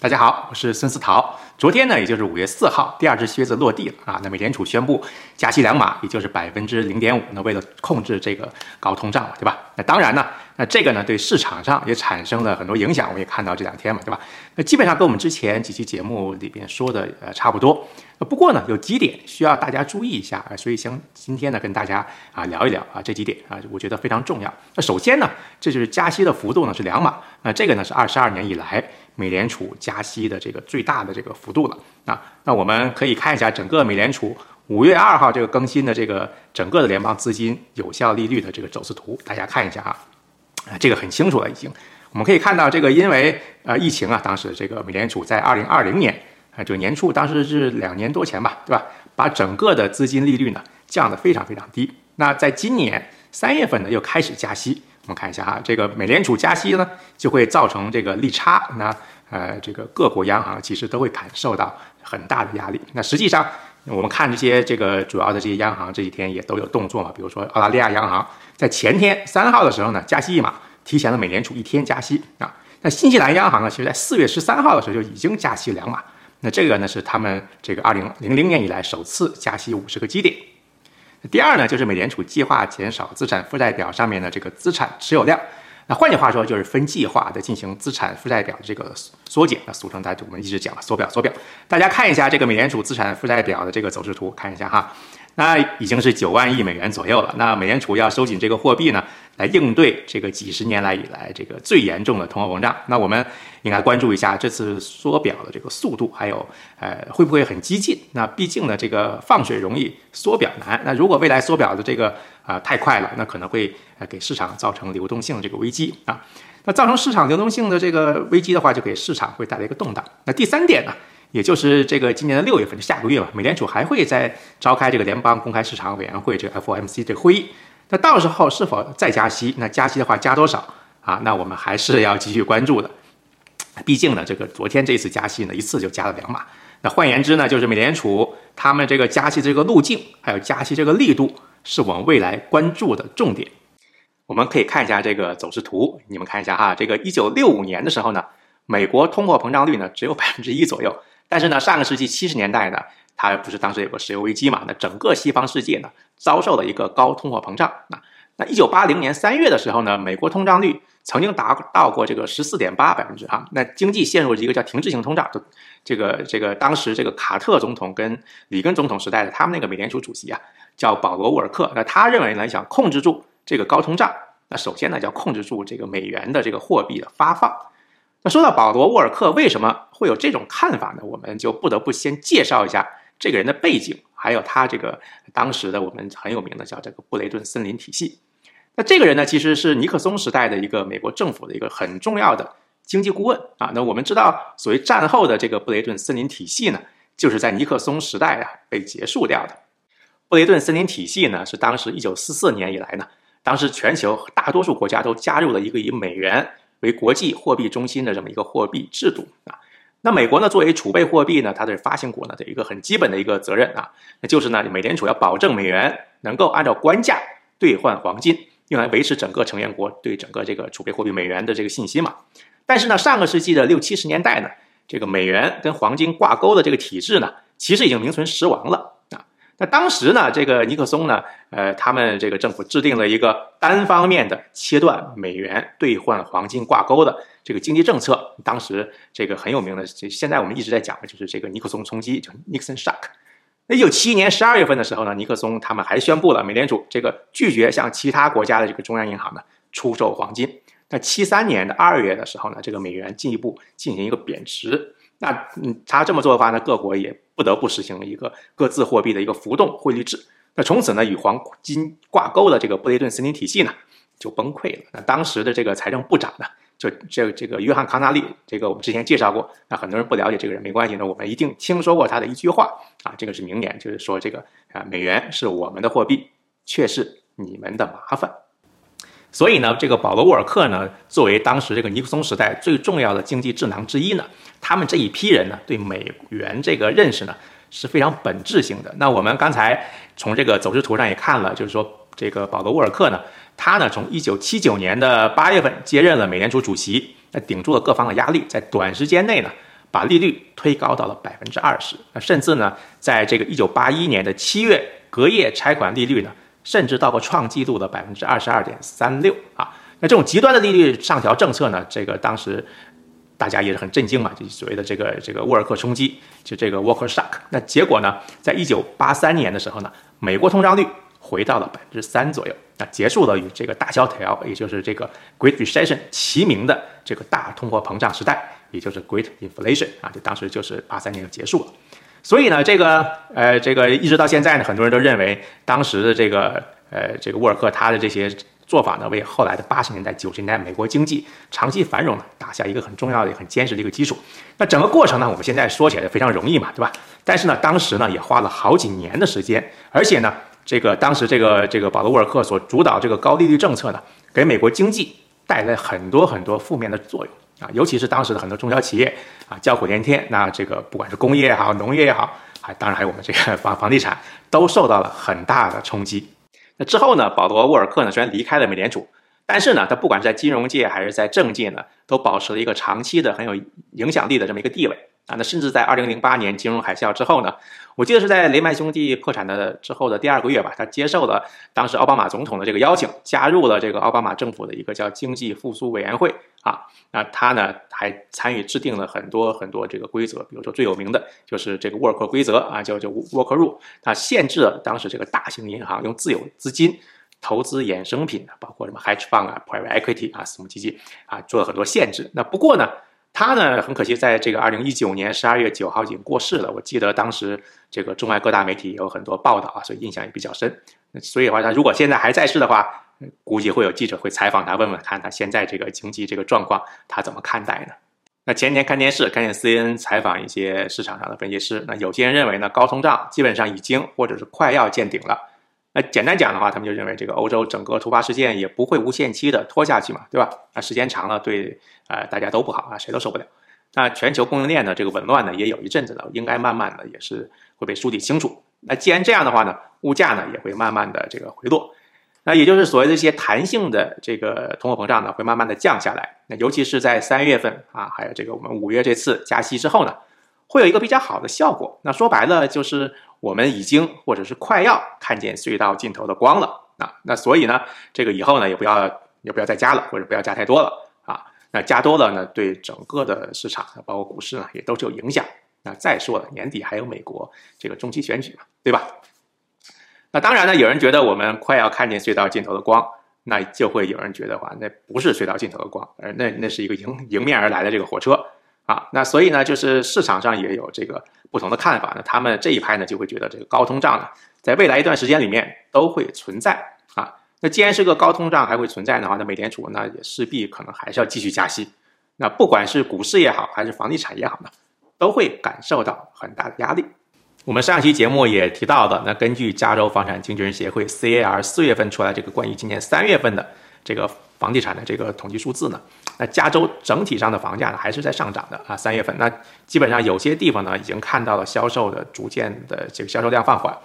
大家好，我是孙思陶。昨天呢，也就是五月四号，第二只靴子落地了啊。那美联储宣布加息两码，也就是百分之零点五。那为了控制这个高通胀嘛，对吧？那当然呢，那这个呢，对市场上也产生了很多影响。我们也看到这两天嘛，对吧？那基本上跟我们之前几期节目里边说的呃差不多。不过呢，有几点需要大家注意一下啊。所以想今天呢，跟大家啊聊一聊啊这几点啊，我觉得非常重要。那首先呢，这就是加息的幅度呢是两码。那这个呢是二十二年以来。美联储加息的这个最大的这个幅度了啊，那我们可以看一下整个美联储五月二号这个更新的这个整个的联邦资金有效利率的这个走势图，大家看一下啊，啊这个很清楚了已经，我们可以看到这个因为呃疫情啊，当时这个美联储在二零二零年啊这个年初，当时是两年多前吧，对吧？把整个的资金利率呢降得非常非常低，那在今年三月份呢又开始加息。我们看一下哈，这个美联储加息呢，就会造成这个利差。那呃，这个各国央行其实都会感受到很大的压力。那实际上，我们看这些这个主要的这些央行这几天也都有动作嘛。比如说澳大利亚央行在前天三号的时候呢，加息一码，提前了美联储一天加息啊。那新西兰央行呢，其实在四月十三号的时候就已经加息两码。那这个呢是他们这个二零零零年以来首次加息五十个基点。第二呢，就是美联储计划减少资产负债表上面的这个资产持有量。那换句话说，就是分计划的进行资产负债表的这个缩减。那俗称大家我们一直讲缩表缩表。大家看一下这个美联储资产负债表的这个走势图，看一下哈。那已经是九万亿美元左右了。那美联储要收紧这个货币呢，来应对这个几十年来以来这个最严重的通货膨胀。那我们应该关注一下这次缩表的这个速度，还有呃会不会很激进？那毕竟呢，这个放水容易缩表难。那如果未来缩表的这个啊太快了，那可能会呃给市场造成流动性这个危机啊。那造成市场流动性的这个危机的话，就给市场会带来一个动荡。那第三点呢？也就是这个今年的六月份，下个月吧，美联储还会再召开这个联邦公开市场委员会这个 FOMC 这会议。那到时候是否再加息？那加息的话加多少啊？那我们还是要继续关注的。毕竟呢，这个昨天这次加息呢，一次就加了两码。那换言之呢，就是美联储他们这个加息这个路径，还有加息这个力度，是我们未来关注的重点。我们可以看一下这个走势图，你们看一下哈，这个一九六五年的时候呢，美国通货膨胀率呢只有百分之一左右。但是呢，上个世纪七十年代呢，它不是当时有个石油危机嘛？那整个西方世界呢，遭受了一个高通货膨胀。那那一九八零年三月的时候呢，美国通胀率曾经达到过这个十四点八百分之哈。那经济陷入一个叫停滞性通胀。这个这个当时这个卡特总统跟里根总统时代的他们那个美联储主席啊，叫保罗沃尔克。那他认为呢，想控制住这个高通胀，那首先呢，要控制住这个美元的这个货币的发放。那说到保罗·沃尔克为什么会有这种看法呢？我们就不得不先介绍一下这个人的背景，还有他这个当时的我们很有名的叫这个布雷顿森林体系。那这个人呢，其实是尼克松时代的一个美国政府的一个很重要的经济顾问啊。那我们知道，所谓战后的这个布雷顿森林体系呢，就是在尼克松时代啊被结束掉的。布雷顿森林体系呢，是当时一九四四年以来呢，当时全球大多数国家都加入了一个以美元。为国际货币中心的这么一个货币制度啊，那美国呢作为储备货币呢，它的发行国呢的一个很基本的一个责任啊，那就是呢美联储要保证美元能够按照官价兑换黄金，用来维持整个成员国对整个这个储备货币美元的这个信心嘛。但是呢，上个世纪的六七十年代呢，这个美元跟黄金挂钩的这个体制呢，其实已经名存实亡了。那当时呢，这个尼克松呢，呃，他们这个政府制定了一个单方面的切断美元兑换黄金挂钩的这个经济政策。当时这个很有名的，这现在我们一直在讲的就是这个尼克松冲击，就 Nixon Shock。那一九七一年十二月份的时候呢，尼克松他们还宣布了美联储这个拒绝向其他国家的这个中央银行呢出售黄金。那七三年的二月的时候呢，这个美元进一步进行一个贬值。那嗯，他这么做的话呢，各国也不得不实行一个各自货币的一个浮动汇率制。那从此呢，与黄金挂钩的这个布雷顿森林体系呢，就崩溃了。那当时的这个财政部长呢，就这这个约翰康纳利，这个我们之前介绍过。那很多人不了解这个人没关系，那我们一定听说过他的一句话啊，这个是名言，就是说这个啊，美元是我们的货币，却是你们的麻烦。所以呢，这个保罗·沃尔克呢，作为当时这个尼克松时代最重要的经济智囊之一呢，他们这一批人呢，对美元这个认识呢是非常本质性的。那我们刚才从这个走势图上也看了，就是说这个保罗·沃尔克呢，他呢从1979年的八月份接任了美联储主席，那顶住了各方的压力，在短时间内呢，把利率推高到了百分之二十。那甚至呢，在这个一九八一年的七月，隔夜拆款利率呢，甚至到过创纪录的百分之二十二点三六啊。那这种极端的利率上调政策呢，这个当时大家也是很震惊嘛，就所谓的这个这个沃尔克冲击，就这个 Walker Shock。那结果呢，在一九八三年的时候呢，美国通胀率回到了百分之三左右，那结束了与这个大萧条，也就是这个 Great Recession 齐名的这个大通货膨胀时代，也就是 Great Inflation 啊，就当时就是八三年就结束了。所以呢，这个呃，这个一直到现在呢，很多人都认为当时的这个呃，这个沃尔克他的这些。做法呢，为后来的八十年代、九十年代美国经济长期繁荣呢打下一个很重要的、很坚实的一个基础。那整个过程呢，我们现在说起来非常容易嘛，对吧？但是呢，当时呢也花了好几年的时间，而且呢，这个当时这个这个保罗·沃尔克所主导这个高利率政策呢，给美国经济带来很多很多负面的作用啊，尤其是当时的很多中小企业啊，叫苦连天。那这个不管是工业也好，农业也好，还当然还有我们这个房房地产，都受到了很大的冲击。那之后呢？保罗·沃尔克呢？虽然离开了美联储，但是呢，他不管是在金融界还是在政界呢，都保持了一个长期的很有影响力的这么一个地位啊。那甚至在2008年金融海啸之后呢，我记得是在雷曼兄弟破产的之后的第二个月吧，他接受了当时奥巴马总统的这个邀请，加入了这个奥巴马政府的一个叫经济复苏委员会啊。那他呢还参与制定了很多很多这个规则，比如说最有名的就是这个沃克规则啊，叫叫沃克 rule，它限制了当时这个大型银行用自有资金投资衍生品，包括什么 hedge fund 啊、private equity 啊、私募基金啊，做了很多限制。那不过呢，他呢很可惜，在这个二零一九年十二月九号已经过世了。我记得当时这个中外各大媒体有很多报道啊，所以印象也比较深。所以的话，他如果现在还在世的话，估计会有记者会采访他，问问看他现在这个经济这个状况，他怎么看待呢？那前天看电视，看见 CN 采访一些市场上的分析师，那有些人认为呢，高通胀基本上已经或者是快要见顶了。那简单讲的话，他们就认为这个欧洲整个突发事件也不会无限期的拖下去嘛，对吧？那时间长了，对呃大家都不好啊，谁都受不了。那全球供应链的这个紊乱呢，也有一阵子了，应该慢慢的也是会被梳理清楚。那既然这样的话呢，物价呢也会慢慢的这个回落。那也就是所谓的一些弹性的这个通货膨胀呢，会慢慢的降下来。那尤其是在三月份啊，还有这个我们五月这次加息之后呢，会有一个比较好的效果。那说白了就是我们已经或者是快要看见隧道尽头的光了啊。那所以呢，这个以后呢也不要也不要再加了，或者不要加太多了啊。那加多了呢，对整个的市场包括股市呢也都是有影响。那再说了，年底还有美国这个中期选举嘛，对吧？那当然呢，有人觉得我们快要看见隧道尽头的光，那就会有人觉得话，那不是隧道尽头的光，而那那是一个迎迎面而来的这个火车啊。那所以呢，就是市场上也有这个不同的看法。那他们这一派呢，就会觉得这个高通胀呢，在未来一段时间里面都会存在啊。那既然是个高通胀还会存在的话，那美联储那也势必可能还是要继续加息。那不管是股市也好，还是房地产也好呢，都会感受到很大的压力。我们上期节目也提到的，那根据加州房产经纪人协会 CAR 四月份出来这个关于今年三月份的这个房地产的这个统计数字呢，那加州整体上的房价呢还是在上涨的啊，三月份那基本上有些地方呢已经看到了销售的逐渐的这个销售量放缓，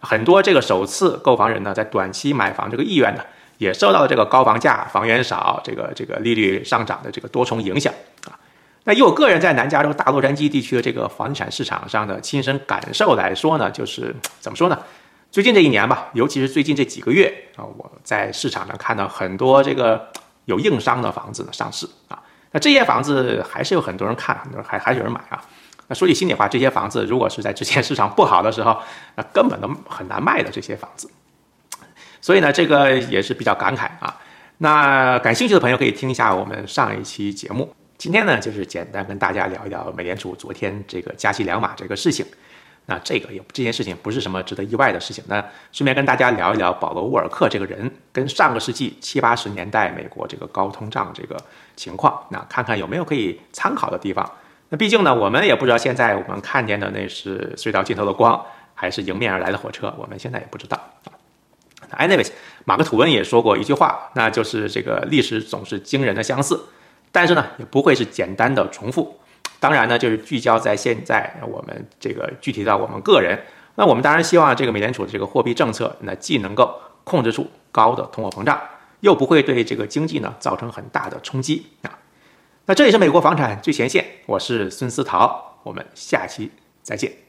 很多这个首次购房人呢在短期买房这个意愿呢也受到了这个高房价、房源少、这个这个利率上涨的这个多重影响啊。那以我个人在南加州大洛杉矶地区的这个房地产市场上的亲身感受来说呢，就是怎么说呢？最近这一年吧，尤其是最近这几个月啊，我在市场上看到很多这个有硬伤的房子呢上市啊。那这些房子还是有很多人看，很多人还还有人买啊。那说句心里话，这些房子如果是在之前市场不好的时候，那根本都很难卖的这些房子。所以呢，这个也是比较感慨啊。那感兴趣的朋友可以听一下我们上一期节目。今天呢，就是简单跟大家聊一聊美联储昨天这个加息两码这个事情。那这个也这件事情不是什么值得意外的事情。那顺便跟大家聊一聊保罗·沃尔克这个人跟上个世纪七八十年代美国这个高通胀这个情况，那看看有没有可以参考的地方。那毕竟呢，我们也不知道现在我们看见的那是隧道尽头的光，还是迎面而来的火车，我们现在也不知道啊。Anyways，马克吐温也说过一句话，那就是这个历史总是惊人的相似。但是呢，也不会是简单的重复。当然呢，就是聚焦在现在，我们这个具体到我们个人。那我们当然希望这个美联储的这个货币政策，那既能够控制住高的通货膨胀，又不会对这个经济呢造成很大的冲击啊。那这里是美国房产最前线，我是孙思陶，我们下期再见。